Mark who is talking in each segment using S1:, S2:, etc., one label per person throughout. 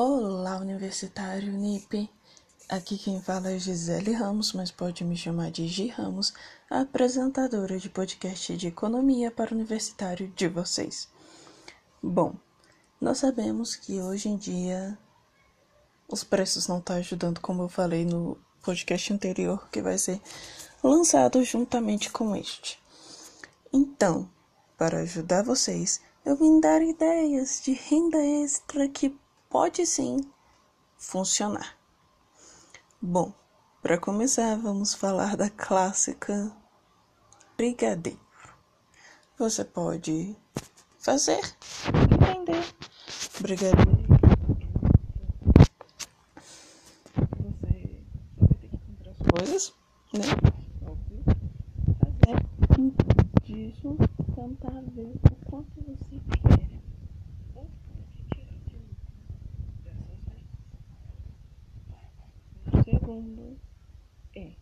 S1: Olá, universitário NIP. Aqui quem fala é Gisele Ramos, mas pode me chamar de Gi Ramos, apresentadora de podcast de economia para o universitário de vocês. Bom, nós sabemos que hoje em dia os preços não estão tá ajudando, como eu falei no podcast anterior, que vai ser lançado juntamente com este. Então, para ajudar vocês, eu vim dar ideias de renda extra que pode sim funcionar. Bom, para começar, vamos falar da clássica brigadeiro. Você pode fazer e vender brigadeiro. Você vai ter que comprar as coisas, né? Fazer disso tentar ver o quanto você quer ou pode tirar de lucro dessas vendas. O segundo é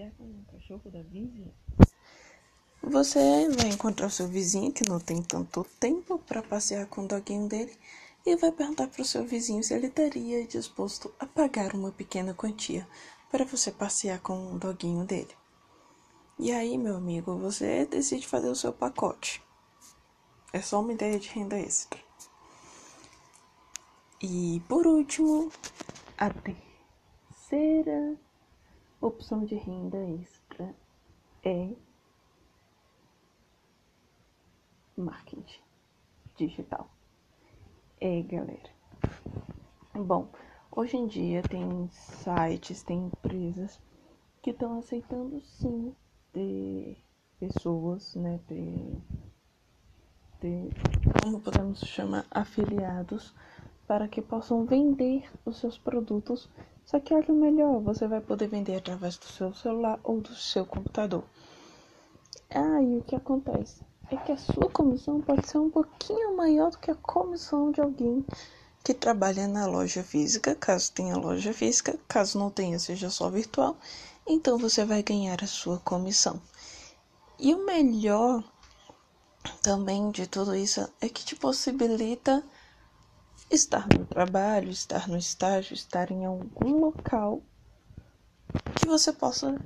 S1: passear com o cachorro da vizinha. Você vai encontrar o seu vizinho que não tem tanto tempo para passear com o doguinho dele e vai perguntar para o seu vizinho se ele estaria disposto a pagar uma pequena quantia para você passear com o doguinho dele. E aí, meu amigo, você decide fazer o seu pacote. É só uma ideia de renda extra. E por último, a terceira opção de renda extra é marketing digital. É, galera. Bom, hoje em dia tem sites, tem empresas que estão aceitando sim ter pessoas, né, ter, ter, como podemos chamar, afiliados, para que possam vender os seus produtos. Só que olha o melhor, você vai poder vender através do seu celular ou do seu computador. Ah, e o que acontece? É que a sua comissão pode ser um pouquinho maior do que a comissão de alguém que trabalha na loja física, caso tenha loja física, caso não tenha, seja só virtual então você vai ganhar a sua comissão. E o melhor também de tudo isso é que te possibilita estar no trabalho, estar no estágio, estar em algum local que você possa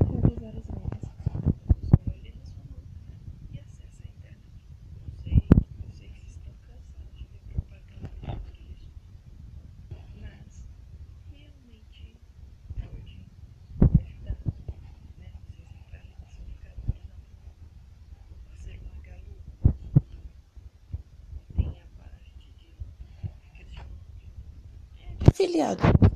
S1: afiliado.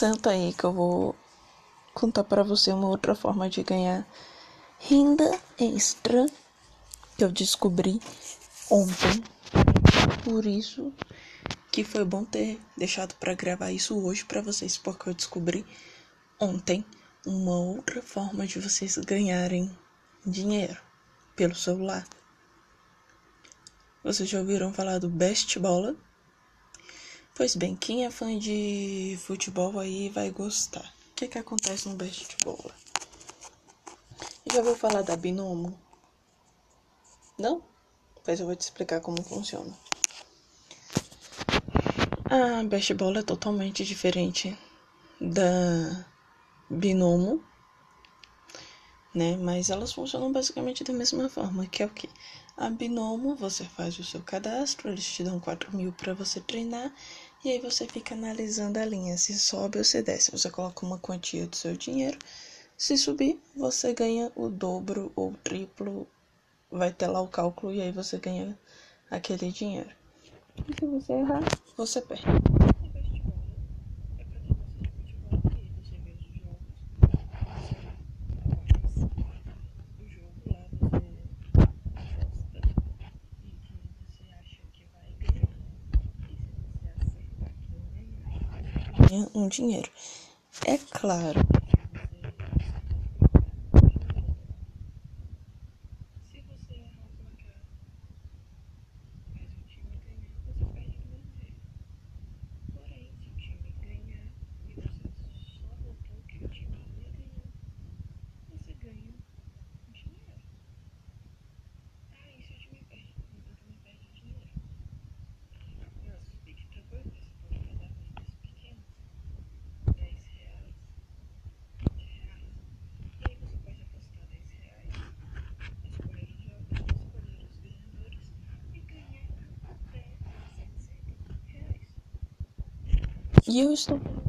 S1: Senta aí que eu vou contar para você uma outra forma de ganhar renda extra que eu descobri ontem. Por isso que foi bom ter deixado para gravar isso hoje para vocês, porque eu descobri ontem uma outra forma de vocês ganharem dinheiro pelo celular. Vocês já ouviram falar do Best Bola? Pois bem, quem é fã de futebol aí vai gostar. O que, que acontece no baseball? Já ouviu falar da Binomo? Não? Pois eu vou te explicar como funciona. A baseball é totalmente diferente da Binomo, né? Mas elas funcionam basicamente da mesma forma, que é o que? A Binomo, você faz o seu cadastro, eles te dão 4 mil para você treinar e aí você fica analisando a linha, se sobe ou se desce. Você coloca uma quantia do seu dinheiro. Se subir, você ganha o dobro ou triplo. Vai ter lá o cálculo e aí você ganha aquele dinheiro. E se você errar, você perde.
S2: Ganha um dinheiro. É claro. Se você errar o placar, mas o time ganhar, você perde o dinheiro. Porém, se o time ganhar e você só votou que o time ia ganhar, você ganha um dinheiro. Ah, e se o time perde? Você também perde dinheiro. Nossa, os espectadores, você pode fazer apostas pequenas. 10 reais, 20 reais. E aí você pode apostar 10 reais, escolher os jogos, escolher os ganhadores e ganhar até